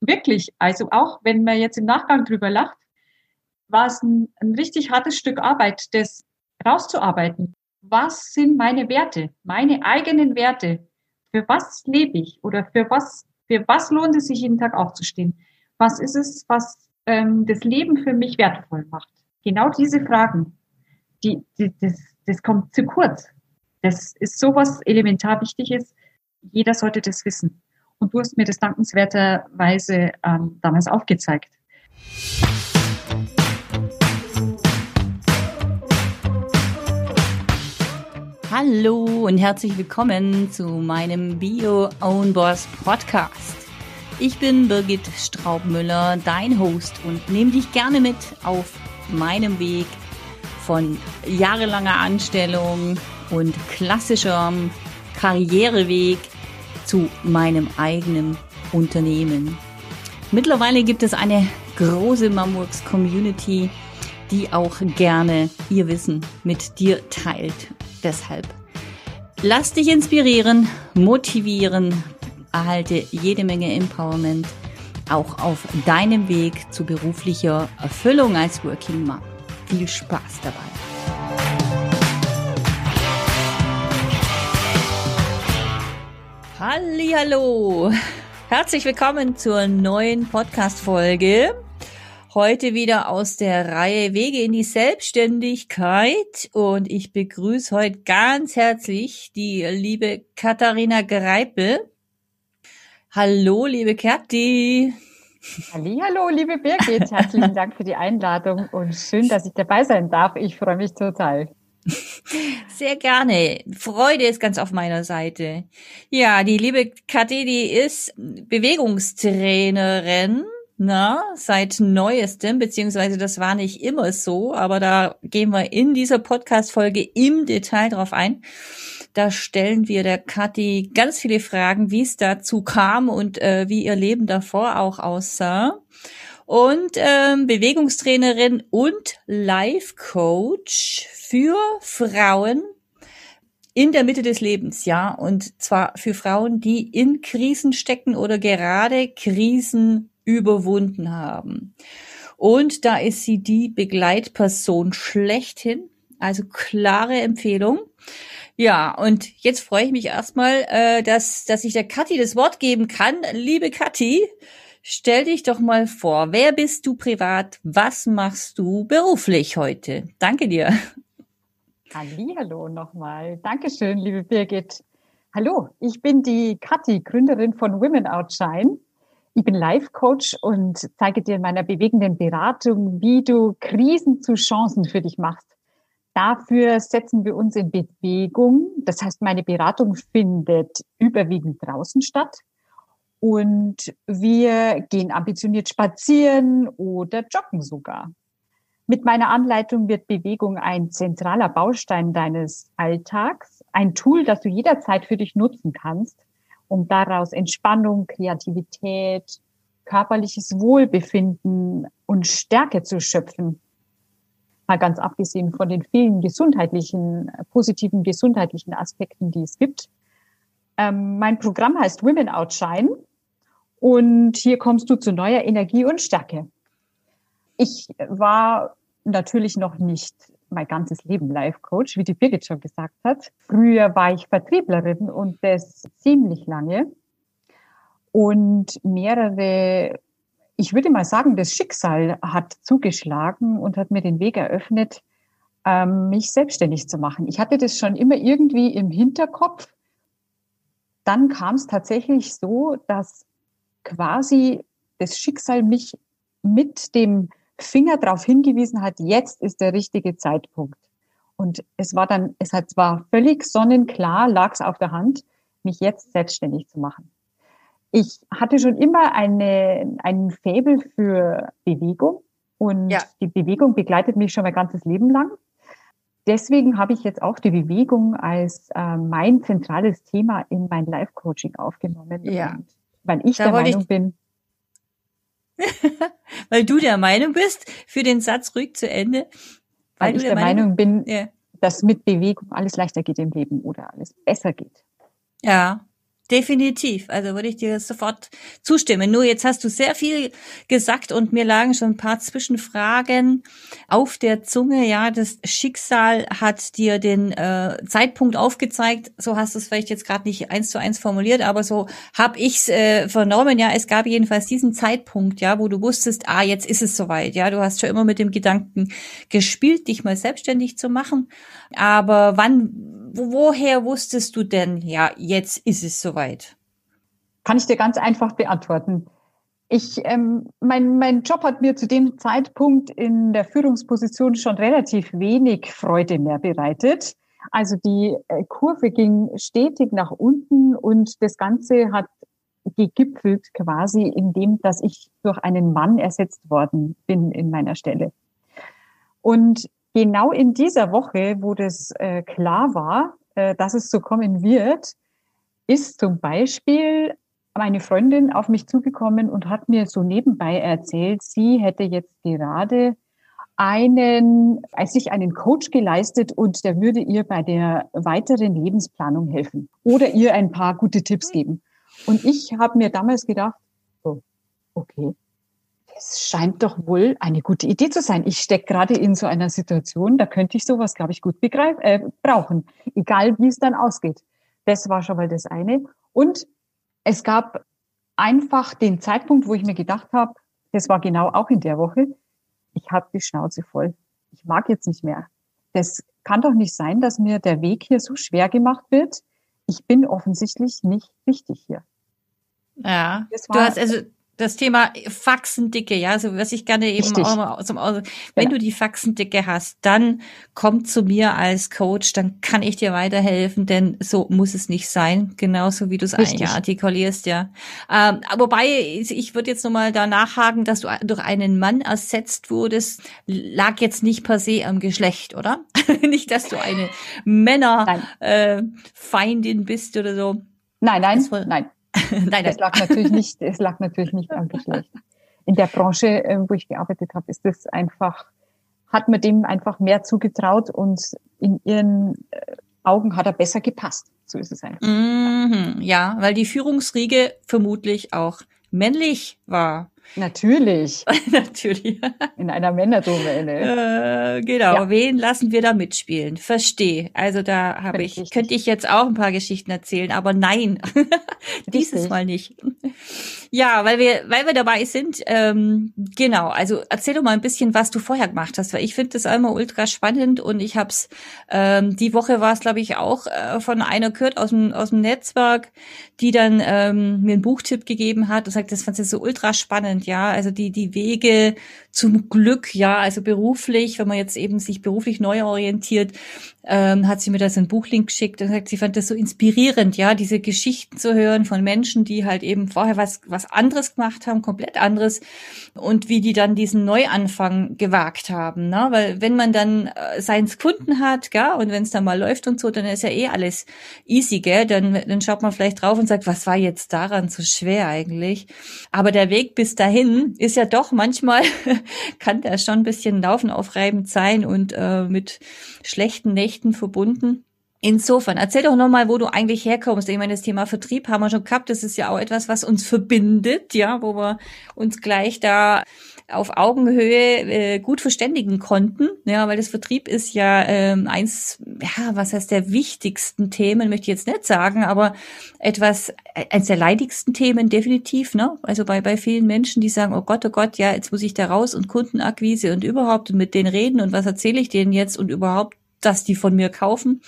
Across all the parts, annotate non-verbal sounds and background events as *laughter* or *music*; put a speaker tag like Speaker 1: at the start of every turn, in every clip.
Speaker 1: wirklich, also auch wenn man jetzt im Nachgang drüber lacht, war es ein, ein richtig hartes Stück Arbeit, das rauszuarbeiten. Was sind meine Werte, meine eigenen Werte? Für was lebe ich oder für was, für was lohnt es sich jeden Tag aufzustehen? Was ist es, was ähm, das Leben für mich wertvoll macht? Genau diese Fragen, die, die, das, das kommt zu kurz. Das ist sowas elementar Wichtiges. Jeder sollte das wissen. Und du hast mir das dankenswerterweise ähm, damals aufgezeigt.
Speaker 2: Hallo und herzlich willkommen zu meinem Bio Own Boss Podcast. Ich bin Birgit Straubmüller, dein Host und nehme dich gerne mit auf meinem Weg von jahrelanger Anstellung und klassischem Karriereweg zu meinem eigenen Unternehmen. Mittlerweile gibt es eine große Mamworks Community, die auch gerne ihr Wissen mit dir teilt. Deshalb lass dich inspirieren, motivieren, erhalte jede Menge Empowerment auch auf deinem Weg zu beruflicher Erfüllung als Working Mom. Viel Spaß dabei. Hallo, herzlich willkommen zur neuen Podcast-Folge. Heute wieder aus der Reihe Wege in die Selbstständigkeit und ich begrüße heute ganz herzlich die liebe Katharina Greipel. Hallo, liebe Kathi.
Speaker 3: Hallo, liebe Birgit. Herzlichen Dank für die Einladung und schön, dass ich dabei sein darf. Ich freue mich total.
Speaker 2: Sehr gerne. Freude ist ganz auf meiner Seite. Ja, die liebe Kathi, die ist Bewegungstrainerin, na, seit neuestem, beziehungsweise das war nicht immer so, aber da gehen wir in dieser Podcast-Folge im Detail drauf ein. Da stellen wir der Kathi ganz viele Fragen, wie es dazu kam und äh, wie ihr Leben davor auch aussah und ähm, Bewegungstrainerin und Life Coach für Frauen in der Mitte des Lebens, ja, und zwar für Frauen, die in Krisen stecken oder gerade Krisen überwunden haben. Und da ist sie die Begleitperson schlechthin, also klare Empfehlung. Ja, und jetzt freue ich mich erstmal, äh, dass, dass ich der Kathi das Wort geben kann. Liebe Kathi, Stell dich doch mal vor, wer bist du privat? Was machst du beruflich heute? Danke dir.
Speaker 3: Hallo nochmal. Dankeschön, liebe Birgit. Hallo, ich bin die Kathi, Gründerin von Women Outshine. Ich bin Life Coach und zeige dir in meiner bewegenden Beratung, wie du Krisen zu Chancen für dich machst. Dafür setzen wir uns in Bewegung. Das heißt, meine Beratung findet überwiegend draußen statt. Und wir gehen ambitioniert spazieren oder joggen sogar. Mit meiner Anleitung wird Bewegung ein zentraler Baustein deines Alltags, ein Tool, das du jederzeit für dich nutzen kannst, um daraus Entspannung, Kreativität, körperliches Wohlbefinden und Stärke zu schöpfen. Mal ganz abgesehen von den vielen gesundheitlichen, positiven gesundheitlichen Aspekten, die es gibt. Ähm, mein Programm heißt Women Outshine und hier kommst du zu neuer Energie und Stärke. Ich war natürlich noch nicht mein ganzes Leben Life Coach, wie die Birgit schon gesagt hat. Früher war ich Vertrieblerin und das ziemlich lange. Und mehrere, ich würde mal sagen, das Schicksal hat zugeschlagen und hat mir den Weg eröffnet, ähm, mich selbstständig zu machen. Ich hatte das schon immer irgendwie im Hinterkopf. Dann kam es tatsächlich so, dass quasi das Schicksal mich mit dem Finger darauf hingewiesen hat, jetzt ist der richtige Zeitpunkt. Und es war dann, es hat zwar völlig sonnenklar, lag es auf der Hand, mich jetzt selbstständig zu machen. Ich hatte schon immer eine, einen Faible für Bewegung und ja. die Bewegung begleitet mich schon mein ganzes Leben lang. Deswegen habe ich jetzt auch die Bewegung als äh, mein zentrales Thema in mein Life-Coaching aufgenommen.
Speaker 2: Ja.
Speaker 3: Und weil ich da der Meinung ich bin. *laughs*
Speaker 2: weil du der Meinung bist, für den Satz ruhig zu Ende.
Speaker 3: Weil, weil ich der, der Meinung, Meinung bin, ja. dass mit Bewegung alles leichter geht im Leben oder alles besser geht.
Speaker 2: Ja, Definitiv. Also würde ich dir sofort zustimmen. Nur jetzt hast du sehr viel gesagt und mir lagen schon ein paar Zwischenfragen auf der Zunge. Ja, das Schicksal hat dir den äh, Zeitpunkt aufgezeigt. So hast du es vielleicht jetzt gerade nicht eins zu eins formuliert, aber so habe ich's äh, vernommen. Ja, es gab jedenfalls diesen Zeitpunkt, ja, wo du wusstest, ah, jetzt ist es soweit. Ja, du hast schon immer mit dem Gedanken gespielt, dich mal selbstständig zu machen. Aber wann woher wusstest du denn, ja, jetzt ist es soweit?
Speaker 3: Kann ich dir ganz einfach beantworten. Ich, ähm, mein, mein Job hat mir zu dem Zeitpunkt in der Führungsposition schon relativ wenig Freude mehr bereitet. Also die äh, Kurve ging stetig nach unten und das Ganze hat gegipfelt quasi in dem, dass ich durch einen Mann ersetzt worden bin in meiner Stelle. Und genau in dieser Woche, wo das äh, klar war, äh, dass es so kommen wird, ist zum Beispiel meine Freundin auf mich zugekommen und hat mir so nebenbei erzählt, sie hätte jetzt gerade einen, als sich einen Coach geleistet und der würde ihr bei der weiteren Lebensplanung helfen oder ihr ein paar gute Tipps geben. Und ich habe mir damals gedacht, oh, okay, es scheint doch wohl eine gute Idee zu sein. Ich stecke gerade in so einer Situation, da könnte ich sowas, glaube ich, gut begreif äh, brauchen, egal wie es dann ausgeht. Das war schon mal das eine. Und es gab einfach den Zeitpunkt, wo ich mir gedacht habe, das war genau auch in der Woche, ich habe die Schnauze voll. Ich mag jetzt nicht mehr. Das kann doch nicht sein, dass mir der Weg hier so schwer gemacht wird. Ich bin offensichtlich nicht wichtig hier.
Speaker 2: Ja, du hast also das Thema Faxendicke, ja, so was ich gerne eben Richtig. auch mal zum Aus wenn ja. du die Faxendicke hast, dann komm zu mir als Coach, dann kann ich dir weiterhelfen, denn so muss es nicht sein, genauso wie du es eigentlich artikulierst, ja. Ähm, wobei ich würde jetzt nochmal da nachhaken, dass du durch einen Mann ersetzt wurdest, lag jetzt nicht per se am Geschlecht, oder? *laughs* nicht, dass du eine Männerfeindin äh, bist oder so.
Speaker 3: Nein, nein, nein. *laughs* nein, das lag natürlich nicht, es lag natürlich nicht am Geschlecht. In der Branche, äh, wo ich gearbeitet habe, ist das einfach, hat man dem einfach mehr zugetraut und in ihren äh, Augen hat er besser gepasst. So ist es einfach.
Speaker 2: Mhm, ja, weil die Führungsriege vermutlich auch männlich war.
Speaker 3: Natürlich. *laughs*
Speaker 2: Natürlich.
Speaker 3: In einer Männerdomäne.
Speaker 2: Äh, genau. Ja. Wen lassen wir da mitspielen? Verstehe. Also da habe ich, richtig. könnte ich jetzt auch ein paar Geschichten erzählen, aber nein. *laughs* Dieses Mal nicht. Ja, weil wir, weil wir dabei sind, ähm, genau, also erzähl doch mal ein bisschen, was du vorher gemacht hast, weil ich finde das immer ultra spannend und ich hab's, ähm, die Woche war es, glaube ich, auch äh, von einer gehört aus dem, aus dem Netzwerk, die dann ähm, mir einen Buchtipp gegeben hat und sagt, das fand sie so ultra spannend, ja, also die, die Wege zum Glück, ja, also beruflich, wenn man jetzt eben sich beruflich neu orientiert, ähm, hat sie mir das ein Buchlink geschickt und sagt, sie fand das so inspirierend, ja, diese Geschichten zu hören von Menschen, die halt eben vorher was, was anderes gemacht haben, komplett anderes und wie die dann diesen Neuanfang gewagt haben, ne? weil wenn man dann äh, seins Kunden hat, gell, und wenn es dann mal läuft und so, dann ist ja eh alles easy, gell, dann, dann schaut man vielleicht drauf und sagt, was war jetzt daran so schwer eigentlich, aber der Weg bis dahin ist ja doch manchmal, *laughs* *laughs* kann der schon ein bisschen laufen aufreibend sein und äh, mit schlechten Nächten verbunden. Insofern, erzähl doch nochmal, wo du eigentlich herkommst. Ich meine, das Thema Vertrieb haben wir schon gehabt. Das ist ja auch etwas, was uns verbindet, ja, wo wir uns gleich da auf Augenhöhe äh, gut verständigen konnten, ja, weil das Vertrieb ist ja ähm, eins, ja, was heißt der wichtigsten Themen, möchte ich jetzt nicht sagen, aber etwas, äh, eins der leidigsten Themen definitiv, ne? Also bei bei vielen Menschen, die sagen, oh Gott, oh Gott, ja, jetzt muss ich da raus und Kundenakquise und überhaupt und mit denen reden und was erzähle ich denen jetzt und überhaupt dass die von mir kaufen.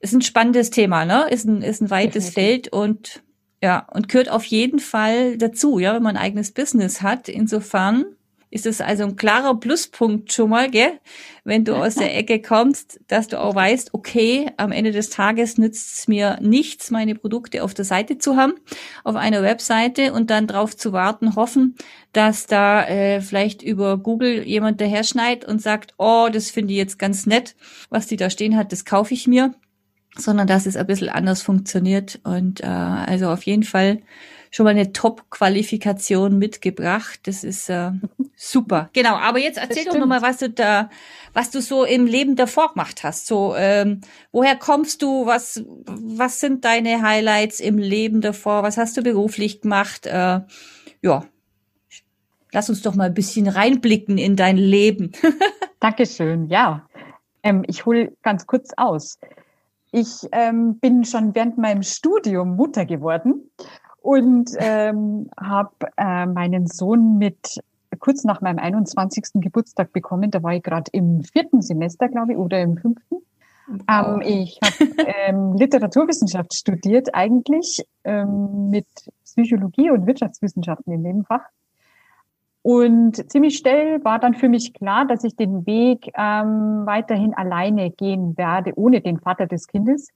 Speaker 2: Ist ein spannendes Thema, ne? Ist ein, ist ein weites. Feld und ja, und gehört auf jeden Fall dazu, ja, wenn man ein eigenes Business hat. Insofern ist es also ein klarer Pluspunkt schon mal, gell? wenn du aus der Ecke kommst, dass du auch weißt, okay, am Ende des Tages nützt es mir nichts, meine Produkte auf der Seite zu haben, auf einer Webseite und dann drauf zu warten, hoffen, dass da äh, vielleicht über Google jemand daher schneit und sagt, oh, das finde ich jetzt ganz nett, was die da stehen hat, das kaufe ich mir, sondern dass es ein bisschen anders funktioniert und äh, also auf jeden Fall schon mal eine Top-Qualifikation mitgebracht. Das ist äh, super. Genau, aber jetzt erzähl doch nochmal, was du da, was du so im Leben davor gemacht hast. So, ähm, woher kommst du? Was, was sind deine Highlights im Leben davor? Was hast du beruflich gemacht? Äh, ja, lass uns doch mal ein bisschen reinblicken in dein Leben. *laughs*
Speaker 3: Dankeschön, ja. Ähm, ich hole ganz kurz aus. Ich ähm, bin schon während meinem Studium Mutter geworden und ähm, habe äh, meinen Sohn mit kurz nach meinem 21. Geburtstag bekommen. Da war ich gerade im vierten Semester, glaube ich, oder im fünften. Wow. Ähm, ich habe ähm, Literaturwissenschaft studiert, eigentlich ähm, mit Psychologie und Wirtschaftswissenschaften im Nebenfach. Und ziemlich schnell war dann für mich klar, dass ich den Weg ähm, weiterhin alleine gehen werde, ohne den Vater des Kindes.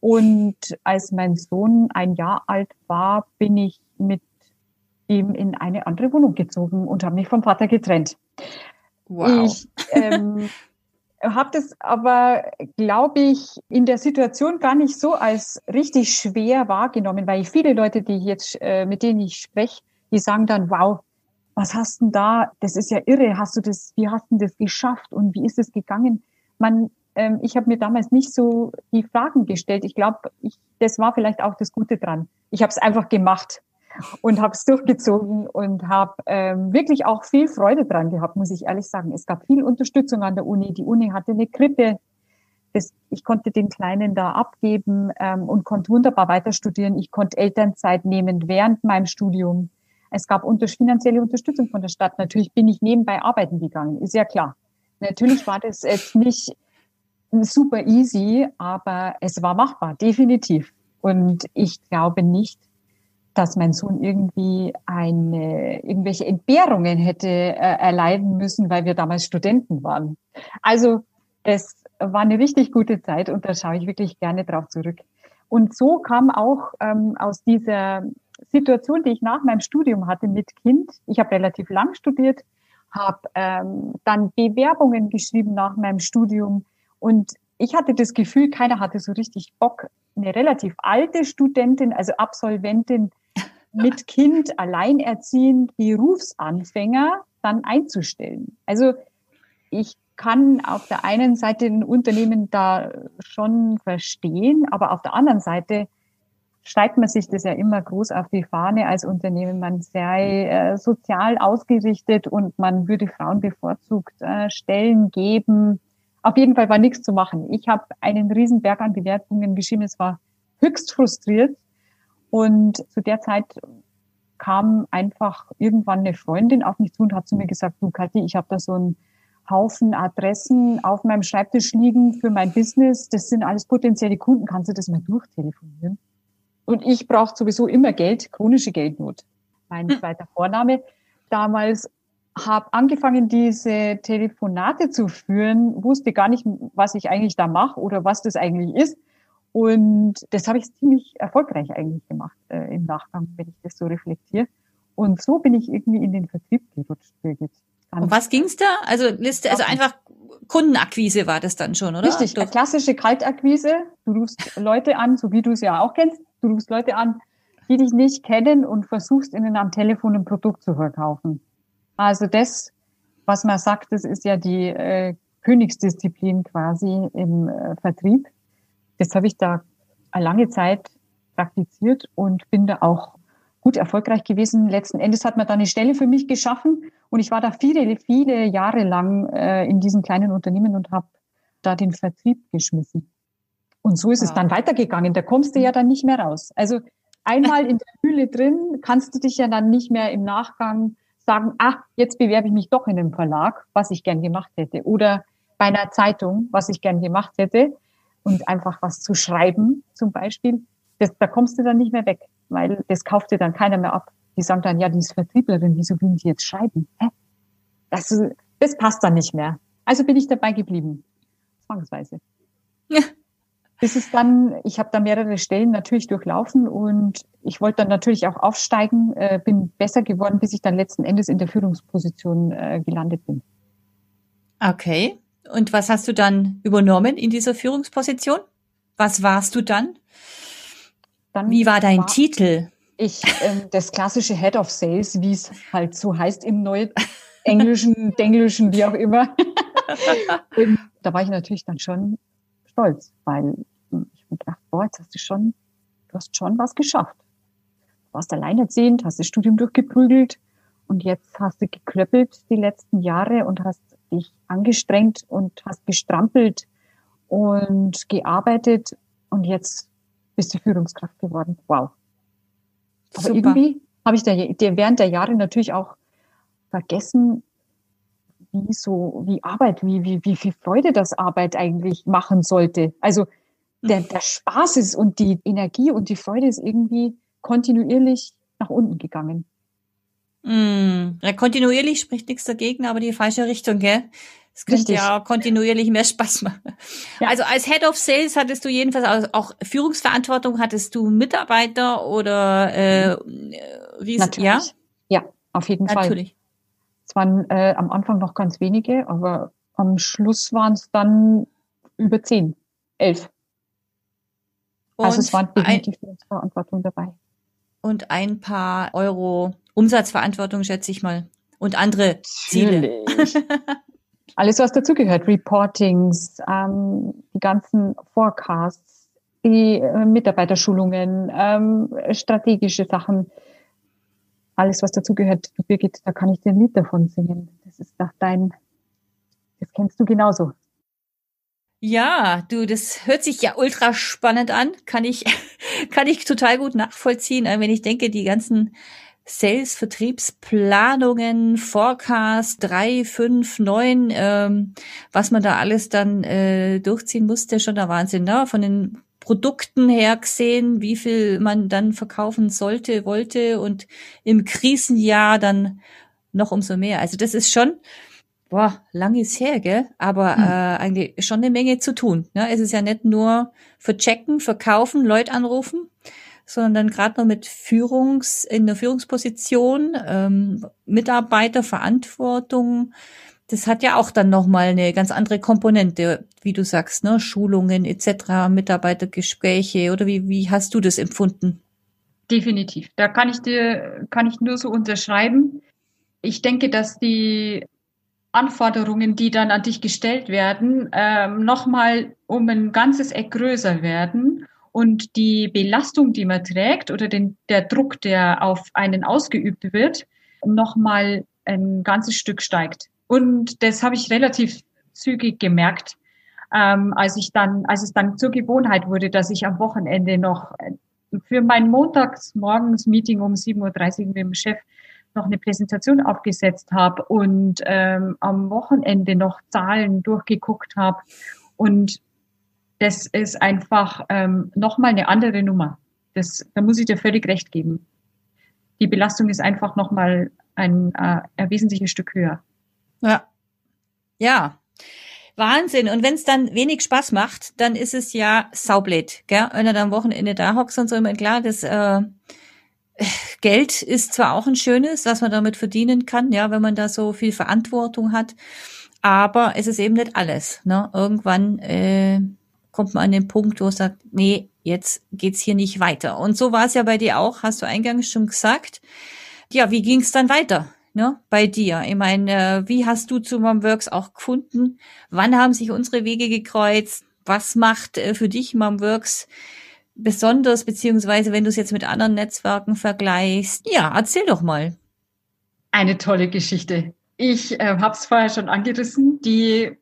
Speaker 3: Und als mein Sohn ein Jahr alt war, bin ich mit ihm in eine andere Wohnung gezogen und habe mich vom Vater getrennt. Wow. Ich ähm, *laughs* habe das aber, glaube ich, in der Situation gar nicht so als richtig schwer wahrgenommen, weil viele Leute, die ich jetzt, äh, mit denen ich spreche, die sagen dann, wow, was hast denn da? Das ist ja irre. Hast du das? Wie hast du das geschafft? Und wie ist es gegangen? Man, ähm, ich habe mir damals nicht so die Fragen gestellt. Ich glaube, ich, das war vielleicht auch das Gute dran. Ich habe es einfach gemacht und habe es durchgezogen und habe ähm, wirklich auch viel Freude dran gehabt, muss ich ehrlich sagen. Es gab viel Unterstützung an der Uni. Die Uni hatte eine Krippe. Das, ich konnte den Kleinen da abgeben ähm, und konnte wunderbar weiter studieren. Ich konnte Elternzeit nehmen während meinem Studium. Es gab unter, finanzielle Unterstützung von der Stadt. Natürlich bin ich nebenbei arbeiten gegangen, ist ja klar. Natürlich war das jetzt nicht super easy, aber es war machbar, definitiv. Und ich glaube nicht, dass mein Sohn irgendwie eine, irgendwelche Entbehrungen hätte äh, erleiden müssen, weil wir damals Studenten waren. Also es war eine richtig gute Zeit und da schaue ich wirklich gerne drauf zurück. Und so kam auch ähm, aus dieser Situation, die ich nach meinem Studium hatte mit Kind. Ich habe relativ lang studiert, habe ähm, dann Bewerbungen geschrieben nach meinem Studium und ich hatte das Gefühl, keiner hatte so richtig Bock, eine relativ alte Studentin, also Absolventin *laughs* mit Kind, alleinerziehend, Berufsanfänger dann einzustellen. Also ich kann auf der einen Seite ein Unternehmen da schon verstehen, aber auf der anderen Seite schreibt man sich das ja immer groß auf die Fahne als Unternehmen, man sei äh, sozial ausgerichtet und man würde Frauen bevorzugt äh, Stellen geben. Auf jeden Fall war nichts zu machen. Ich habe einen riesen Berg an Bewertungen geschrieben. Es war höchst frustriert. Und zu der Zeit kam einfach irgendwann eine Freundin auf mich zu und hat zu mir gesagt, du Kathi, ich habe da so einen Haufen Adressen auf meinem Schreibtisch liegen für mein Business. Das sind alles potenzielle Kunden. Kannst du das mal durchtelefonieren? Und ich brauche sowieso immer Geld, chronische Geldnot. Mein hm. zweiter Vorname. Damals habe angefangen, diese Telefonate zu führen, wusste gar nicht, was ich eigentlich da mache oder was das eigentlich ist. Und das habe ich ziemlich erfolgreich eigentlich gemacht äh, im Nachgang, wenn ich das so reflektiere. Und so bin ich irgendwie in den Vertrieb gerutscht,
Speaker 2: Birgit. Und was ging's da? Also Liste, also einfach Kundenakquise war das dann schon, oder?
Speaker 3: Richtig, Doch. klassische Kaltakquise. Du rufst Leute an, so wie du es ja auch kennst. Du rufst Leute an, die dich nicht kennen und versuchst ihnen am Telefon ein Produkt zu verkaufen. Also das, was man sagt, das ist ja die äh, Königsdisziplin quasi im äh, Vertrieb. Das habe ich da eine lange Zeit praktiziert und bin da auch gut erfolgreich gewesen. Letzten Endes hat man da eine Stelle für mich geschaffen und ich war da viele, viele Jahre lang äh, in diesem kleinen Unternehmen und habe da den Vertrieb geschmissen. Und so ist ja. es dann weitergegangen. Da kommst du ja dann nicht mehr raus. Also einmal in der *laughs* Mühle drin, kannst du dich ja dann nicht mehr im Nachgang sagen, ach, jetzt bewerbe ich mich doch in einem Verlag, was ich gern gemacht hätte. Oder bei einer Zeitung, was ich gern gemacht hätte. Und einfach was zu schreiben, zum Beispiel. Das, da kommst du dann nicht mehr weg, weil das kauft dir dann keiner mehr ab. Die sagen dann, ja, die ist Vertrieblerin, wieso will die jetzt schreiben? Hä? Das, das passt dann nicht mehr. Also bin ich dabei geblieben. Zwangsweise. Ja *laughs* bis es dann, ich habe da mehrere Stellen natürlich durchlaufen und ich wollte dann natürlich auch aufsteigen, äh, bin besser geworden, bis ich dann letzten Endes in der Führungsposition äh, gelandet bin.
Speaker 2: Okay. Und was hast du dann übernommen in dieser Führungsposition? Was warst du dann? dann Wie war dein war, Titel?
Speaker 4: Ich, ähm, das klassische Head of Sales, wie es halt so heißt im neuen Englischen, *laughs* Denglischen, wie auch immer. *laughs* Da war ich natürlich dann schon stolz, weil mir gedacht, boah, jetzt hast du schon, du hast schon was geschafft. Du warst alleinerziehend, hast das Studium durchgeprügelt und jetzt hast du geklöppelt die letzten Jahre und hast dich angestrengt und hast gestrampelt und gearbeitet und jetzt bist du Führungskraft geworden. Wow. Aber Super. irgendwie habe ich da, während der Jahre natürlich auch vergessen, wie so, wie Arbeit, wie, wie, wie viel Freude das Arbeit eigentlich machen sollte. Also der, der Spaß ist und die Energie und die Freude ist irgendwie kontinuierlich nach unten gegangen.
Speaker 2: Mm, ja, kontinuierlich spricht nichts dagegen, aber die falsche Richtung, gell? Es könnte ja kontinuierlich mehr Spaß machen. Ja. Also als Head of Sales hattest du jedenfalls auch Führungsverantwortung, hattest du Mitarbeiter oder äh,
Speaker 4: Riesen, Natürlich. ja? Ja, auf jeden Natürlich. Fall. Natürlich. Es waren äh, am Anfang noch ganz wenige, aber am Schluss waren es dann über zehn, elf. Und also es waren definitiv Führungsverantwortung dabei.
Speaker 2: Und ein paar Euro Umsatzverantwortung, schätze ich mal. Und andere Ziele. *laughs*
Speaker 4: Alles, was dazugehört, Reportings, ähm, die ganzen Forecasts, die äh, Mitarbeiterschulungen, ähm, strategische Sachen, alles, was dazugehört. Birgit, da kann ich dir ein Lied davon singen. Das ist doch dein, das kennst du genauso.
Speaker 2: Ja, du, das hört sich ja ultra spannend an. Kann ich, *laughs* kann ich total gut nachvollziehen, wenn ich denke, die ganzen Sales, Vertriebsplanungen, Forecast 3, 5, 9, ähm, was man da alles dann äh, durchziehen musste, schon der Wahnsinn, ne? Von den Produkten her gesehen, wie viel man dann verkaufen sollte, wollte und im Krisenjahr dann noch umso mehr. Also das ist schon, boah, lang ist her, gell? Aber hm. äh, eigentlich schon eine Menge zu tun. Ne? Es ist ja nicht nur verchecken, verkaufen, Leute anrufen, sondern gerade noch mit Führungs, in der Führungsposition, ähm, Mitarbeiterverantwortung, das hat ja auch dann nochmal eine ganz andere Komponente, wie du sagst, ne? Schulungen etc., Mitarbeitergespräche oder wie, wie hast du das empfunden?
Speaker 3: Definitiv. Da kann ich dir, kann ich nur so unterschreiben. Ich denke, dass die Anforderungen, die dann an dich gestellt werden, ähm, nochmal um ein ganzes Eck größer werden und die Belastung, die man trägt oder den, der Druck, der auf einen ausgeübt wird, nochmal ein ganzes Stück steigt. Und das habe ich relativ zügig gemerkt, ähm, als ich dann, als es dann zur Gewohnheit wurde, dass ich am Wochenende noch äh, für mein Montagsmorgens-Meeting um 7.30 Uhr mit dem Chef noch eine Präsentation aufgesetzt habe und ähm, am Wochenende noch Zahlen durchgeguckt habe. Und das ist einfach ähm, nochmal eine andere Nummer. Das, da muss ich dir völlig recht geben. Die Belastung ist einfach nochmal ein, äh, ein wesentliches Stück höher.
Speaker 2: Ja. Ja. Wahnsinn. Und wenn es dann wenig Spaß macht, dann ist es ja saublöd, gell? Wenn er dann am Wochenende da hockst und so immer klar, das äh, Geld ist zwar auch ein schönes, was man damit verdienen kann, ja, wenn man da so viel Verantwortung hat, aber es ist eben nicht alles. Ne? Irgendwann äh, kommt man an den Punkt, wo man sagt, nee, jetzt geht's hier nicht weiter. Und so war es ja bei dir auch, hast du eingangs schon gesagt. Ja, wie ging's dann weiter? ne, bei dir? Ich meine, äh, wie hast du zu Momworks auch gefunden? Wann haben sich unsere Wege gekreuzt? Was macht äh, für dich Momworks besonders, beziehungsweise wenn du es jetzt mit anderen Netzwerken vergleichst? Ja, erzähl doch mal.
Speaker 3: Eine tolle Geschichte. Ich äh, habe es vorher schon angerissen. Die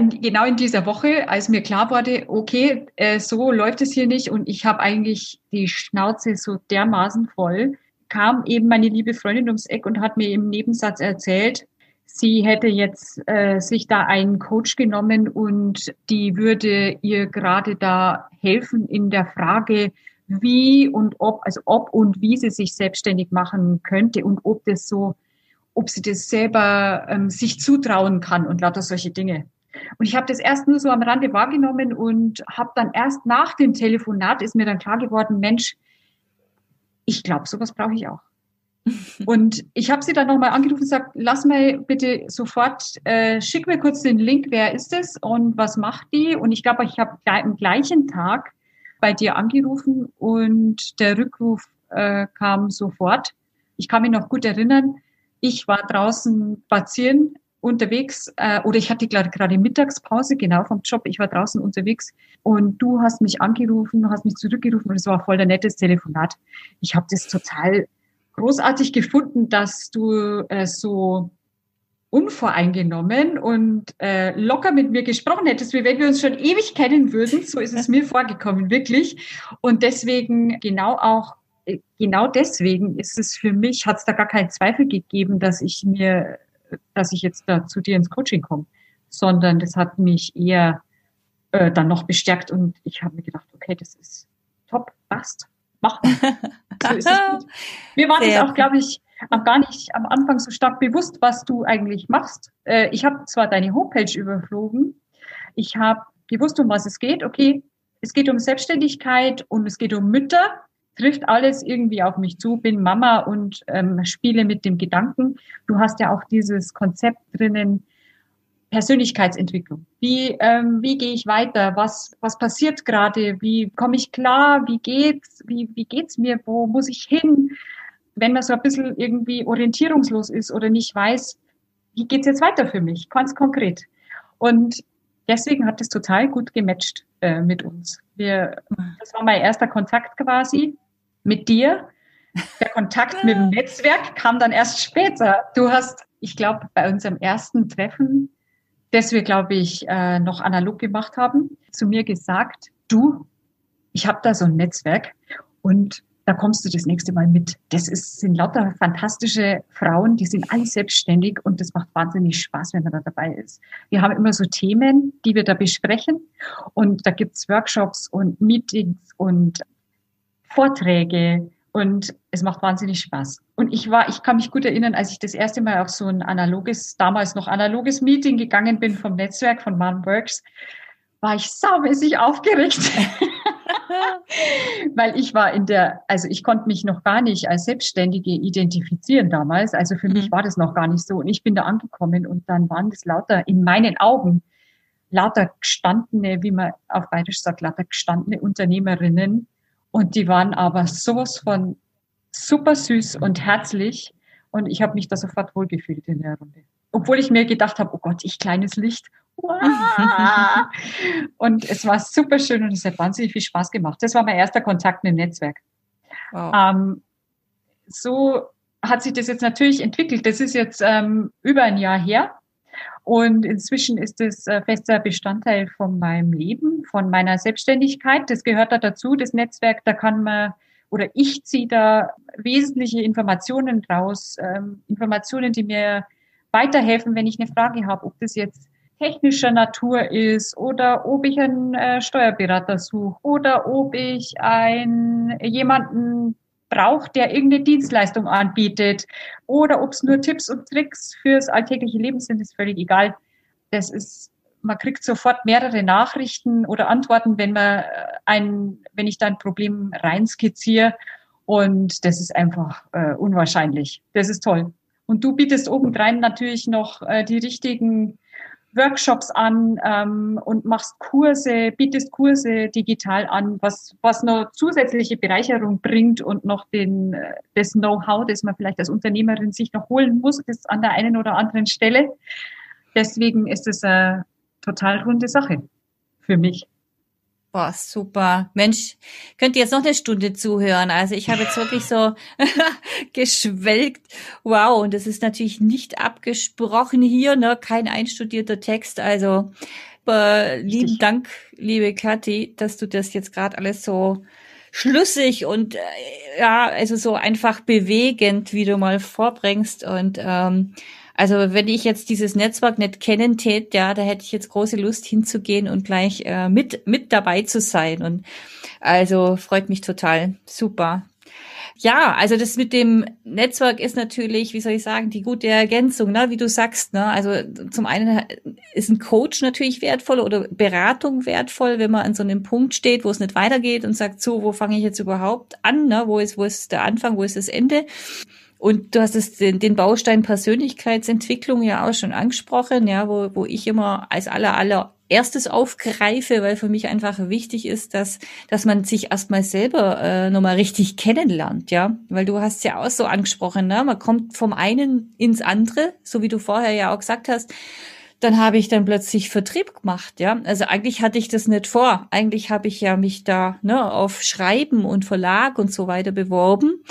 Speaker 3: genau in dieser Woche, als mir klar wurde, okay, äh, so läuft es hier nicht und ich habe eigentlich die Schnauze so dermaßen voll, kam eben meine liebe Freundin ums Eck und hat mir im Nebensatz erzählt, sie hätte jetzt äh, sich da einen Coach genommen und die würde ihr gerade da helfen in der Frage, wie und ob, also ob und wie sie sich selbstständig machen könnte und ob das so, ob sie das selber ähm, sich zutrauen kann und lauter solche Dinge. Und ich habe das erst nur so am Rande wahrgenommen und habe dann erst nach dem Telefonat ist mir dann klar geworden, Mensch, ich glaube, sowas brauche ich auch. *laughs* und ich habe sie dann nochmal angerufen und gesagt, lass mal bitte sofort, äh, schick mir kurz den Link, wer ist es und was macht die? Und ich glaube, ich habe am gleichen Tag bei dir angerufen und der Rückruf äh, kam sofort. Ich kann mich noch gut erinnern, ich war draußen spazieren unterwegs äh, oder ich hatte gerade Mittagspause, genau vom Job. Ich war draußen unterwegs und du hast mich angerufen, hast mich zurückgerufen und es war voll der nettes Telefonat. Ich habe das total großartig gefunden, dass du äh, so unvoreingenommen und äh, locker mit mir gesprochen hättest, wie wenn wir uns schon ewig kennen würden. So ist es *laughs* mir vorgekommen, wirklich. Und deswegen genau auch, äh, genau deswegen ist es für mich, hat es da gar keinen Zweifel gegeben, dass ich mir, dass ich jetzt da zu dir ins Coaching komme, sondern das hat mich eher äh, dann noch bestärkt und ich habe mir gedacht, okay, das ist top, passt, mach mal. *laughs* *laughs* So ist es Mir war Sehr das auch, glaube ich, auch gar nicht am Anfang so stark bewusst, was du eigentlich machst. Äh, ich habe zwar deine Homepage überflogen, ich habe gewusst, um was es geht. Okay, es geht um Selbstständigkeit und es geht um Mütter. Trifft alles irgendwie auf mich zu, bin Mama und ähm, spiele mit dem Gedanken. Du hast ja auch dieses Konzept drinnen, Persönlichkeitsentwicklung. Wie, ähm, wie gehe ich weiter? Was, was passiert gerade? Wie komme ich klar? Wie geht's? Wie, wie geht's mir? Wo muss ich hin? wenn man so ein bisschen irgendwie orientierungslos ist oder nicht weiß, wie geht's jetzt weiter für mich, ganz konkret. Und deswegen hat es total gut gematcht äh, mit uns. Wir, das war mein erster Kontakt quasi mit dir. Der Kontakt mit dem *laughs* Netzwerk kam dann erst später. Du hast, ich glaube, bei unserem ersten Treffen, das wir, glaube ich, äh, noch analog gemacht haben, zu mir gesagt, du, ich habe da so ein Netzwerk und da kommst du das nächste Mal mit. Das ist, sind lauter fantastische Frauen, die sind alle selbstständig und das macht wahnsinnig Spaß, wenn man da dabei ist. Wir haben immer so Themen, die wir da besprechen und da gibt's Workshops und Meetings und Vorträge und es macht wahnsinnig Spaß. Und ich war, ich kann mich gut erinnern, als ich das erste Mal auf so ein analoges, damals noch analoges Meeting gegangen bin vom Netzwerk von Mom Works, war ich saumäßig aufgeregt. *laughs* Weil ich war in der, also ich konnte mich noch gar nicht als Selbstständige identifizieren damals. Also für mhm. mich war das noch gar nicht so. Und ich bin da angekommen und dann waren das lauter in meinen Augen lauter gestandene, wie man auf Bayerisch sagt, lauter gestandene Unternehmerinnen. Und die waren aber sowas von super süß und herzlich. Und ich habe mich da sofort wohlgefühlt in der Runde. Obwohl ich mir gedacht habe, oh Gott, ich kleines Licht *laughs* und es war super schön und es hat wahnsinnig viel Spaß gemacht. Das war mein erster Kontakt mit dem Netzwerk. Wow. Ähm, so hat sich das jetzt natürlich entwickelt. Das ist jetzt ähm, über ein Jahr her. Und inzwischen ist es äh, fester Bestandteil von meinem Leben, von meiner Selbstständigkeit. Das gehört da dazu, das Netzwerk. Da kann man oder ich ziehe da wesentliche Informationen raus, ähm, Informationen, die mir weiterhelfen, wenn ich eine Frage habe, ob das jetzt technischer Natur ist oder ob ich einen äh, Steuerberater suche oder ob ich einen jemanden brauche, der irgendeine Dienstleistung anbietet oder ob es nur Tipps und Tricks fürs alltägliche Leben sind, ist völlig egal. Das ist man kriegt sofort mehrere Nachrichten oder Antworten, wenn man äh, ein, wenn ich da ein Problem reinskizziere. Und das ist einfach äh, unwahrscheinlich. Das ist toll. Und du bietest obendrein natürlich noch äh, die richtigen Workshops an ähm, und machst Kurse, bietest Kurse digital an, was, was noch zusätzliche Bereicherung bringt und noch den, äh, das Know-how, das man vielleicht als Unternehmerin sich noch holen muss, das an der einen oder anderen Stelle. Deswegen ist es eine total runde Sache für mich.
Speaker 2: Boah, super. Mensch, könnt ihr jetzt noch eine Stunde zuhören. Also ich habe jetzt wirklich so *laughs* geschwelgt. Wow, und das ist natürlich nicht abgesprochen hier, ne? Kein einstudierter Text. Also äh, lieben Dank, liebe Kathi, dass du das jetzt gerade alles so schlüssig und äh, ja, also so einfach bewegend, wie du mal vorbringst. Und ähm, also wenn ich jetzt dieses Netzwerk nicht kennen tät, ja, da hätte ich jetzt große Lust hinzugehen und gleich äh, mit mit dabei zu sein. Und also freut mich total. Super. Ja, also das mit dem Netzwerk ist natürlich, wie soll ich sagen, die gute Ergänzung, ne? wie du sagst. Ne? Also zum einen ist ein Coach natürlich wertvoll oder Beratung wertvoll, wenn man an so einem Punkt steht, wo es nicht weitergeht und sagt, so, wo fange ich jetzt überhaupt an? Ne? Wo ist, wo ist der Anfang, wo ist das Ende? Und du hast es den, den Baustein Persönlichkeitsentwicklung ja auch schon angesprochen, ja, wo, wo ich immer als aller aller erstes aufgreife, weil für mich einfach wichtig ist, dass, dass man sich erstmal selber äh, nochmal richtig kennenlernt, ja. Weil du hast ja auch so angesprochen, ne? Man kommt vom einen ins andere, so wie du vorher ja auch gesagt hast dann habe ich dann plötzlich Vertrieb gemacht, ja. Also eigentlich hatte ich das nicht vor. Eigentlich habe ich ja mich da ne, auf Schreiben und Verlag und so weiter beworben.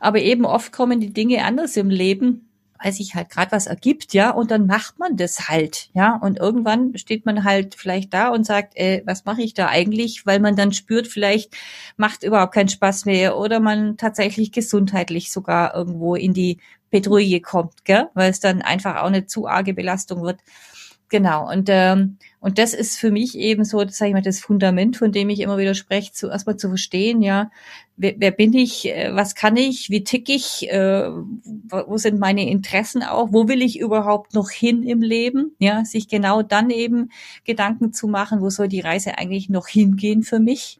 Speaker 2: Aber eben oft kommen die Dinge anders im Leben, weil sich halt gerade was ergibt, ja, und dann macht man das halt, ja, und irgendwann steht man halt vielleicht da und sagt, äh, was mache ich da eigentlich, weil man dann spürt, vielleicht macht überhaupt keinen Spaß mehr oder man tatsächlich gesundheitlich sogar irgendwo in die Petrouille kommt, gell, weil es dann einfach auch eine zu arge Belastung wird. Genau, und, ähm, und das ist für mich eben so, sag ich mal, das Fundament, von dem ich immer wieder spreche, zu, erstmal zu verstehen, ja, wer, wer bin ich, äh, was kann ich, wie tick ich, äh, wo sind meine Interessen auch, wo will ich überhaupt noch hin im Leben, ja, sich genau dann eben Gedanken zu machen, wo soll die Reise eigentlich noch hingehen für mich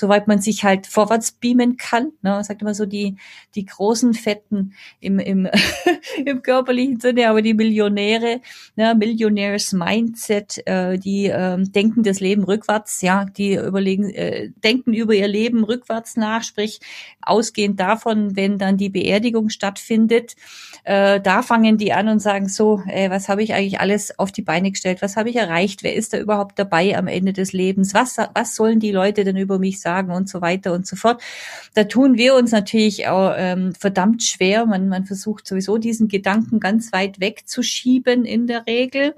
Speaker 2: soweit man sich halt vorwärts beamen kann. Ne? Man sagt immer so die, die großen Fetten im, im, *laughs* im körperlichen Sinne, aber die Millionäre, ne? Millionärs Mindset, äh, die ähm, denken das Leben rückwärts, ja, die überlegen, äh, denken über ihr Leben rückwärts nach, sprich ausgehend davon, wenn dann die Beerdigung stattfindet, äh, da fangen die an und sagen so, äh, was habe ich eigentlich alles auf die Beine gestellt, was habe ich erreicht, wer ist da überhaupt dabei am Ende des Lebens, was, was sollen die Leute denn über mich sagen? Sagen und so weiter und so fort. Da tun wir uns natürlich auch ähm, verdammt schwer. Man, man versucht sowieso diesen Gedanken ganz weit wegzuschieben in der Regel.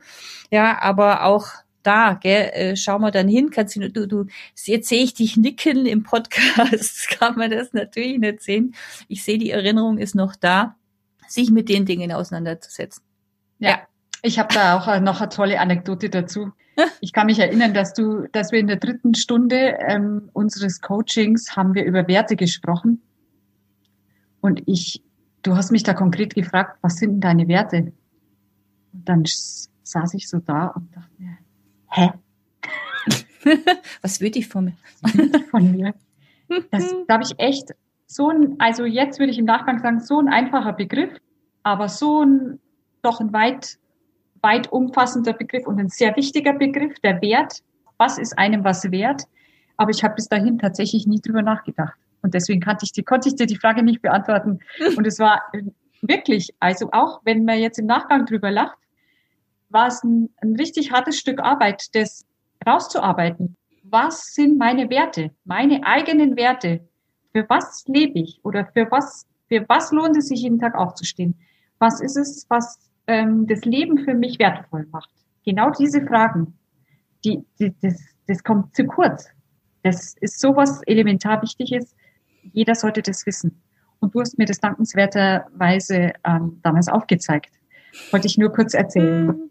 Speaker 2: Ja, aber auch da, gell, äh, schau mal dann hin, kannst du, du, du, jetzt sehe ich dich nicken im Podcast, *laughs* kann man das natürlich nicht sehen. Ich sehe, die Erinnerung ist noch da, sich mit den Dingen auseinanderzusetzen.
Speaker 3: Ja, ja. ich habe da auch noch eine tolle Anekdote dazu. Ich kann mich erinnern, dass du, dass wir in der dritten Stunde ähm, unseres Coachings haben wir über Werte gesprochen. Und ich, du hast mich da konkret gefragt, was sind denn deine Werte? Und dann saß ich so da und dachte mir, hä? *laughs*
Speaker 2: was würde ich von mir?
Speaker 3: von mir. *laughs* Das, da habe ich echt so ein, also jetzt würde ich im Nachgang sagen, so ein einfacher Begriff, aber so ein, doch ein weit weit umfassender Begriff und ein sehr wichtiger Begriff, der Wert. Was ist einem was wert? Aber ich habe bis dahin tatsächlich nie drüber nachgedacht. Und deswegen kannte ich die, konnte ich dir die Frage nicht beantworten. *laughs* Und es war äh, wirklich, also auch wenn man jetzt im Nachgang drüber lacht, war es ein, ein richtig hartes Stück Arbeit, das rauszuarbeiten. Was sind meine Werte, meine eigenen Werte? Für was lebe ich? Oder für was, für was lohnt es sich jeden Tag aufzustehen? Was ist es, was ähm, das Leben für mich wertvoll macht. Genau diese Fragen, die, die, das, das kommt zu kurz. Das ist sowas elementar Wichtiges. Jeder sollte das wissen. Und du hast mir das dankenswerterweise ähm, damals aufgezeigt. Wollte ich nur kurz erzählen.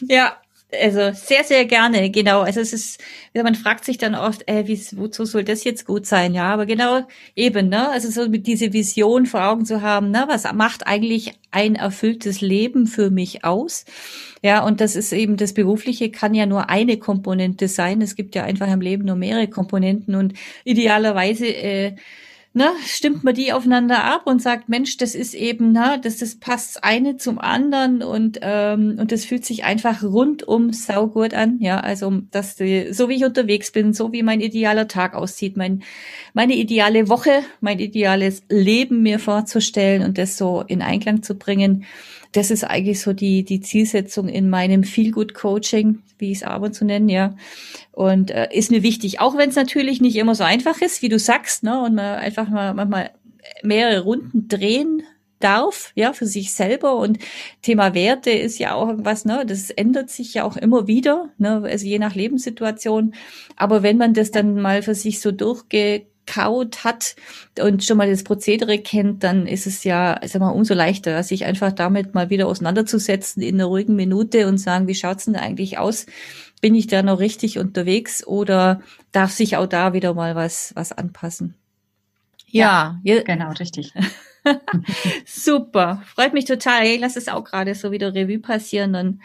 Speaker 2: Ja, also sehr, sehr gerne, genau. Also es ist, man fragt sich dann oft, äh, wie, wozu soll das jetzt gut sein? Ja, aber genau eben, ne? Also so mit diese Vision vor Augen zu haben, ne? Was macht eigentlich ein erfülltes Leben für mich aus? Ja, und das ist eben das Berufliche kann ja nur eine Komponente sein. Es gibt ja einfach im Leben nur mehrere Komponenten und idealerweise äh, ne, stimmt man die aufeinander ab und sagt, Mensch, das ist eben, ne, das, das passt eine zum anderen und ähm, und das fühlt sich einfach rundum saugut an, ja, also dass die, so wie ich unterwegs bin, so wie mein idealer Tag aussieht, mein meine ideale Woche, mein ideales Leben mir vorzustellen und das so in Einklang zu bringen das ist eigentlich so die, die Zielsetzung in meinem Feel-Good-Coaching, wie ich es ab und zu nenne, ja. Und äh, ist mir wichtig, auch wenn es natürlich nicht immer so einfach ist, wie du sagst, ne, und man einfach mal manchmal mehrere Runden drehen darf, ja, für sich selber. Und Thema Werte ist ja auch irgendwas, ne, das ändert sich ja auch immer wieder, ne, also je nach Lebenssituation. Aber wenn man das dann mal für sich so durchge durchkaut hat und schon mal das Prozedere kennt, dann ist es ja, sag mal, umso leichter, sich einfach damit mal wieder auseinanderzusetzen in einer ruhigen Minute und sagen, wie schaut's denn eigentlich aus? Bin ich da noch richtig unterwegs oder darf sich auch da wieder mal was, was anpassen?
Speaker 3: Ja, ja genau, richtig. *laughs*
Speaker 2: Super, freut mich total. Ich lass es auch gerade so wieder Revue passieren und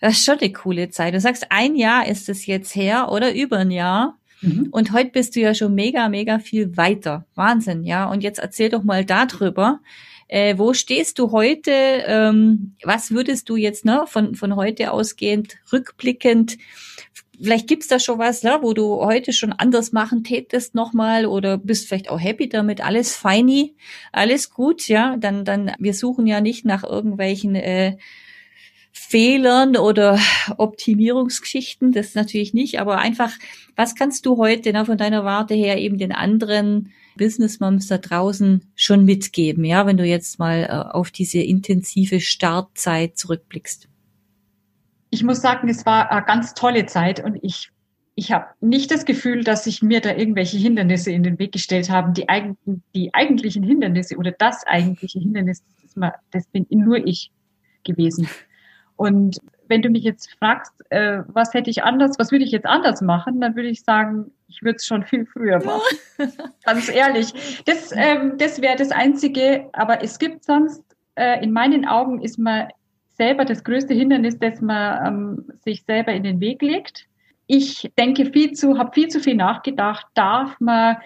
Speaker 2: das ist schon eine coole Zeit. Du sagst, ein Jahr ist es jetzt her oder über ein Jahr. Mhm. Und heute bist du ja schon mega, mega viel weiter. Wahnsinn, ja. Und jetzt erzähl doch mal darüber, Äh, wo stehst du heute? Ähm, was würdest du jetzt ne, von, von heute ausgehend, rückblickend, vielleicht gibt's da schon was, ne, wo du heute schon anders machen tätest nochmal oder bist vielleicht auch happy damit, alles feini, alles gut, ja, dann, dann, wir suchen ja nicht nach irgendwelchen äh, Fehlern oder Optimierungsgeschichten, das natürlich nicht, aber einfach, was kannst du heute ne, von deiner Warte her eben den anderen Business Moms da draußen schon mitgeben, ja, wenn du jetzt mal äh, auf diese intensive Startzeit zurückblickst?
Speaker 3: Ich muss sagen, es war eine ganz tolle Zeit und ich ich habe nicht das Gefühl, dass sich mir da irgendwelche Hindernisse in den Weg gestellt haben. Die, eigentlichen, die eigentlichen Hindernisse oder das eigentliche Hindernis, das, das bin nur ich gewesen. Und wenn du mich jetzt fragst, äh, was hätte ich anders, was würde ich jetzt anders machen, dann würde ich sagen, ich würde es schon viel früher machen. Ganz ehrlich. Das, ähm, das wäre das Einzige. Aber es gibt sonst, äh, in meinen Augen ist man selber das größte Hindernis, dass man ähm, sich selber in den Weg legt. Ich denke viel zu, habe viel zu viel nachgedacht. Darf man,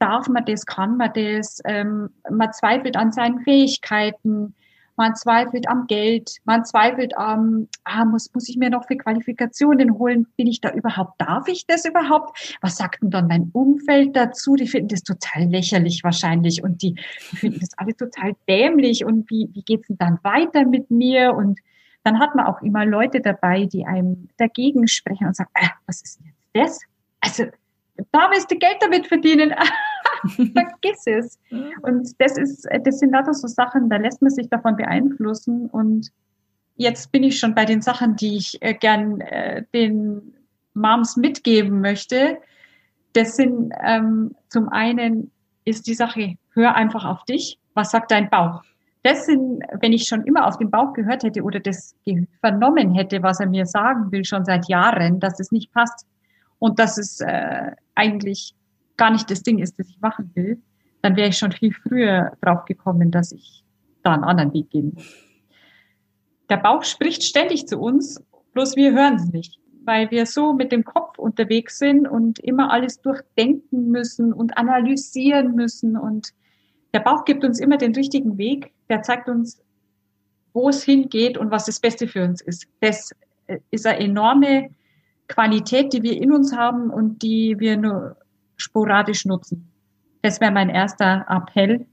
Speaker 3: darf man das, kann man das? Ähm, man zweifelt an seinen Fähigkeiten man zweifelt am Geld, man zweifelt am, ah, muss, muss ich mir noch für Qualifikationen holen? Bin ich da überhaupt, darf ich das überhaupt? Was sagt denn dann mein Umfeld dazu? Die finden das total lächerlich wahrscheinlich und die, die finden das alle total dämlich und wie, wie geht's denn dann weiter mit mir? Und dann hat man auch immer Leute dabei, die einem dagegen sprechen und sagen, ah, was ist denn jetzt das? Also, da willst du Geld damit verdienen. *laughs* *laughs* Vergiss es. Und das ist, das sind lauter so Sachen, da lässt man sich davon beeinflussen. Und jetzt bin ich schon bei den Sachen, die ich äh, gern äh, den Moms mitgeben möchte. Das sind ähm, zum einen ist die Sache, hör einfach auf dich. Was sagt dein Bauch? Das sind, wenn ich schon immer auf den Bauch gehört hätte oder das vernommen hätte, was er mir sagen will, schon seit Jahren, dass es nicht passt und dass es äh, eigentlich gar nicht das Ding ist, das ich machen will, dann wäre ich schon viel früher drauf gekommen, dass ich da einen anderen Weg gehen muss. Der Bauch spricht ständig zu uns, bloß wir hören es nicht, weil wir so mit dem Kopf unterwegs sind und immer alles durchdenken müssen und analysieren müssen. Und der Bauch gibt uns immer den richtigen Weg. Der zeigt uns, wo es hingeht und was das Beste für uns ist. Das ist eine enorme Qualität, die wir in uns haben und die wir nur sporadisch nutzen. Das wäre mein erster Appell.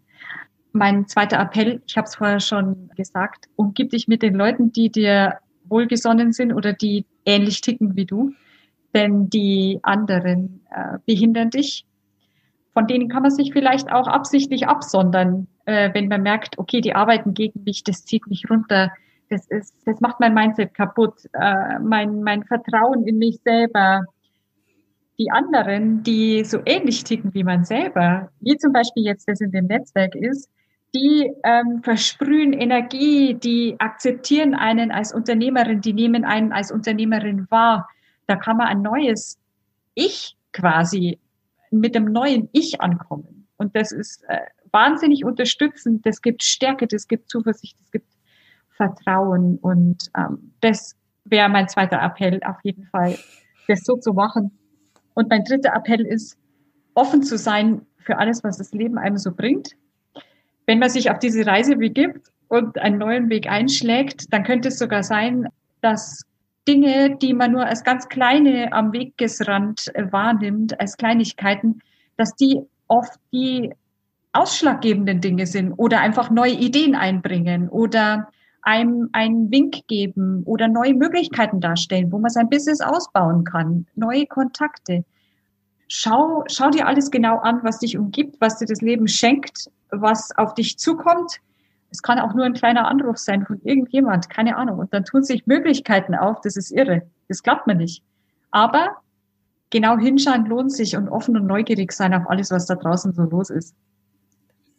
Speaker 3: Mein zweiter Appell, ich habe es vorher schon gesagt, umgib dich mit den Leuten, die dir wohlgesonnen sind oder die ähnlich ticken wie du. Denn die anderen äh, behindern dich. Von denen kann man sich vielleicht auch absichtlich absondern, äh, wenn man merkt, okay, die arbeiten gegen mich, das zieht mich runter, das ist, das macht mein Mindset kaputt, äh, mein, mein Vertrauen in mich selber, die anderen, die so ähnlich ticken wie man selber, wie zum Beispiel jetzt das in dem Netzwerk ist, die ähm, versprühen Energie, die akzeptieren einen als Unternehmerin, die nehmen einen als Unternehmerin wahr. Da kann man ein neues Ich quasi mit dem neuen Ich ankommen. Und das ist äh, wahnsinnig unterstützend. Das gibt Stärke, das gibt Zuversicht, das gibt Vertrauen. Und ähm, das wäre mein zweiter Appell auf jeden Fall, das so zu machen, und mein dritter Appell ist, offen zu sein für alles, was das Leben einem so bringt. Wenn man sich auf diese Reise begibt und einen neuen Weg einschlägt, dann könnte es sogar sein, dass Dinge, die man nur als ganz kleine am Wegesrand wahrnimmt, als Kleinigkeiten, dass die oft die ausschlaggebenden Dinge sind oder einfach neue Ideen einbringen oder einem einen Wink geben oder neue Möglichkeiten darstellen, wo man sein Business ausbauen kann, neue Kontakte. Schau, schau dir alles genau an, was dich umgibt, was dir das Leben schenkt, was auf dich zukommt. Es kann auch nur ein kleiner Anruf sein von irgendjemand, keine Ahnung. Und dann tun sich Möglichkeiten auf, das ist irre. Das klappt mir nicht. Aber genau hinschauen lohnt sich und offen und neugierig sein auf alles, was da draußen so los ist.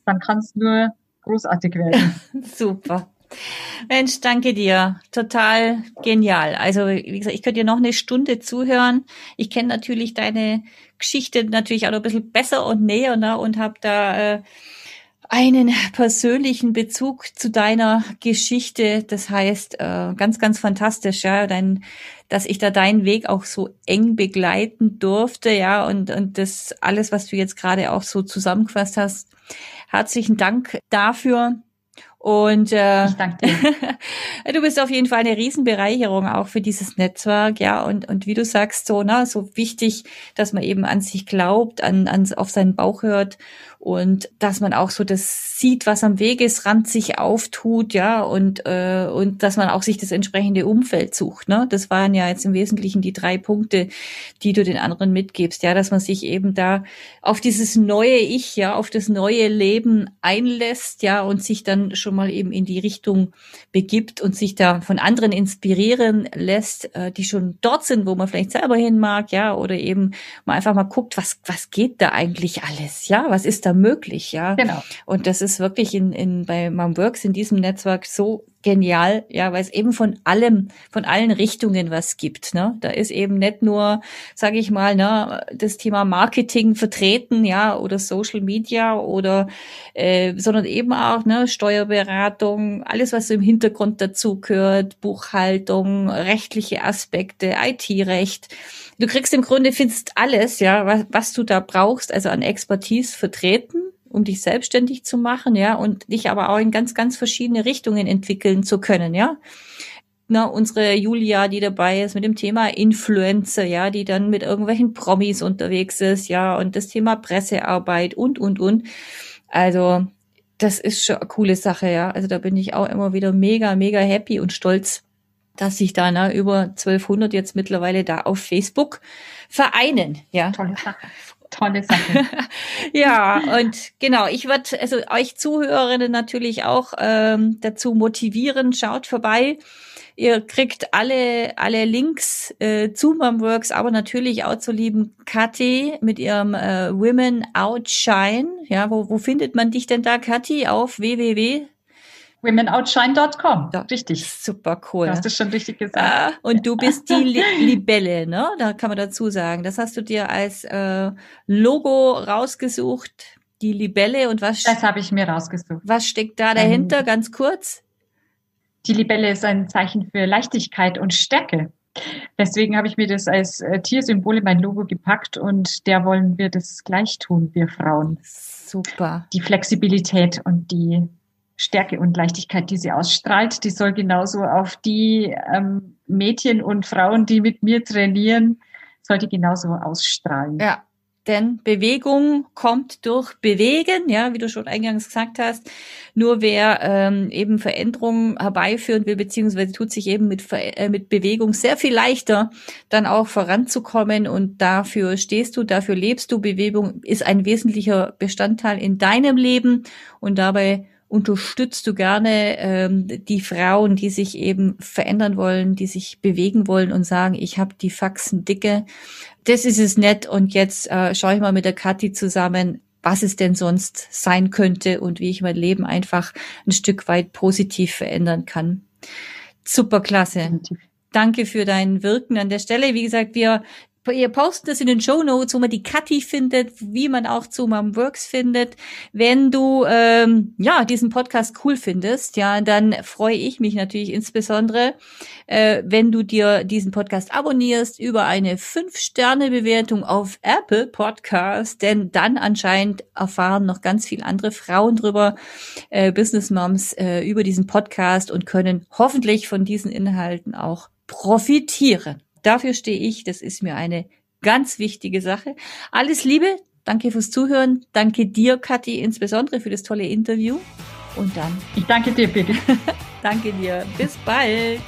Speaker 3: Dann kann es nur großartig werden. *laughs*
Speaker 2: Super. Mensch, danke dir. Total genial. Also, wie gesagt, ich könnte dir noch eine Stunde zuhören. Ich kenne natürlich deine Geschichte natürlich auch noch ein bisschen besser und näher ne, und habe da äh, einen persönlichen Bezug zu deiner Geschichte. Das heißt, äh, ganz, ganz fantastisch, ja, dein, dass ich da deinen Weg auch so eng begleiten durfte, ja, und, und das alles, was du jetzt gerade auch so zusammengefasst hast. Herzlichen Dank dafür. Und äh,
Speaker 3: ich danke dir. *laughs*
Speaker 2: du bist auf jeden Fall eine Riesenbereicherung auch für dieses Netzwerk, ja. Und, und wie du sagst, so, na, so wichtig, dass man eben an sich glaubt, an, an auf seinen Bauch hört und dass man auch so das sieht, was am Wegesrand sich auftut, ja, und äh, und dass man auch sich das entsprechende Umfeld sucht. Ne? Das waren ja jetzt im Wesentlichen die drei Punkte, die du den anderen mitgibst, ja, dass man sich eben da auf dieses neue Ich, ja, auf das neue Leben einlässt, ja, und sich dann schon mal eben in die Richtung begibt und sich da von anderen inspirieren lässt, äh, die schon dort sind, wo man vielleicht selber hin mag, ja, oder eben mal einfach mal guckt, was was geht da eigentlich alles, ja, was ist da möglich, ja.
Speaker 3: Genau.
Speaker 2: Und das ist wirklich in, in bei Mom Works in diesem Netzwerk so genial, ja, weil es eben von allem, von allen Richtungen was gibt. Ne? Da ist eben nicht nur, sage ich mal, ne, das Thema Marketing vertreten, ja, oder Social Media oder, äh, sondern eben auch ne, Steuerberatung, alles was so im Hintergrund dazu gehört, Buchhaltung, rechtliche Aspekte, IT-Recht. Du kriegst im Grunde findest alles, ja, was, was du da brauchst, also an Expertise vertreten um dich selbstständig zu machen, ja, und dich aber auch in ganz, ganz verschiedene Richtungen entwickeln zu können, ja. Na, unsere Julia, die dabei ist mit dem Thema Influencer, ja, die dann mit irgendwelchen Promis unterwegs ist, ja, und das Thema Pressearbeit und, und, und. Also, das ist schon eine coole Sache, ja. Also da bin ich auch immer wieder mega, mega happy und stolz, dass sich da na, über 1200 jetzt mittlerweile da auf Facebook vereinen, ja.
Speaker 3: Tolle Sache tolle Sache. *laughs*
Speaker 2: ja, und genau, ich würde also euch Zuhörerinnen natürlich auch ähm, dazu motivieren, schaut vorbei. Ihr kriegt alle, alle Links äh, zu Momworks, aber natürlich auch zur lieben Kathi mit ihrem äh, Women Outshine. Ja, wo, wo findet man dich denn da, Kathi? Auf www
Speaker 3: womenoutshine.com. Ja, richtig.
Speaker 2: Super cool.
Speaker 3: Du hast es schon richtig gesagt.
Speaker 2: Ah, und du bist die *laughs* Libelle, ne? Da kann man dazu sagen. Das hast du dir als äh, Logo rausgesucht. Die Libelle und was?
Speaker 3: Das habe ich mir rausgesucht.
Speaker 2: Was steckt da dahinter? Ähm, ganz kurz.
Speaker 3: Die Libelle ist ein Zeichen für Leichtigkeit und Stärke. Deswegen habe ich mir das als äh, Tiersymbol in mein Logo gepackt und der wollen wir das gleich tun, wir Frauen.
Speaker 2: Super.
Speaker 3: Die Flexibilität und die Stärke und Leichtigkeit, die sie ausstrahlt, die soll genauso auf die ähm, Mädchen und Frauen, die mit mir trainieren, soll die genauso ausstrahlen.
Speaker 2: Ja, denn Bewegung kommt durch Bewegen, ja, wie du schon eingangs gesagt hast. Nur wer ähm, eben Veränderungen herbeiführen will, beziehungsweise tut sich eben mit, äh, mit Bewegung sehr viel leichter, dann auch voranzukommen. Und dafür stehst du, dafür lebst du. Bewegung ist ein wesentlicher Bestandteil in deinem Leben und dabei unterstützt du gerne ähm, die Frauen, die sich eben verändern wollen, die sich bewegen wollen und sagen, ich habe die Faxen dicke. Das ist es nett und jetzt äh, schaue ich mal mit der Kathi zusammen, was es denn sonst sein könnte und wie ich mein Leben einfach ein Stück weit positiv verändern kann. Super klasse. Danke für dein Wirken an der Stelle. Wie gesagt, wir Ihr postet das in den Show Notes, wo man die Kathi findet, wie man auch zu Mom Works findet. Wenn du ähm, ja diesen Podcast cool findest, ja, dann freue ich mich natürlich insbesondere, äh, wenn du dir diesen Podcast abonnierst über eine 5-Sterne-Bewertung auf Apple Podcast, denn dann anscheinend erfahren noch ganz viele andere Frauen drüber, äh, Business Moms, äh, über diesen Podcast und können hoffentlich von diesen Inhalten auch profitieren. Dafür stehe ich. Das ist mir eine ganz wichtige Sache. Alles Liebe. Danke fürs Zuhören. Danke dir, Kathi, insbesondere für das tolle Interview. Und dann.
Speaker 3: Ich danke dir, Birgit. *laughs*
Speaker 2: danke dir. Bis bald.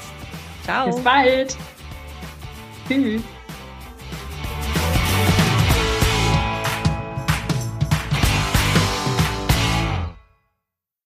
Speaker 3: Ciao. Bis bald. Tschüss.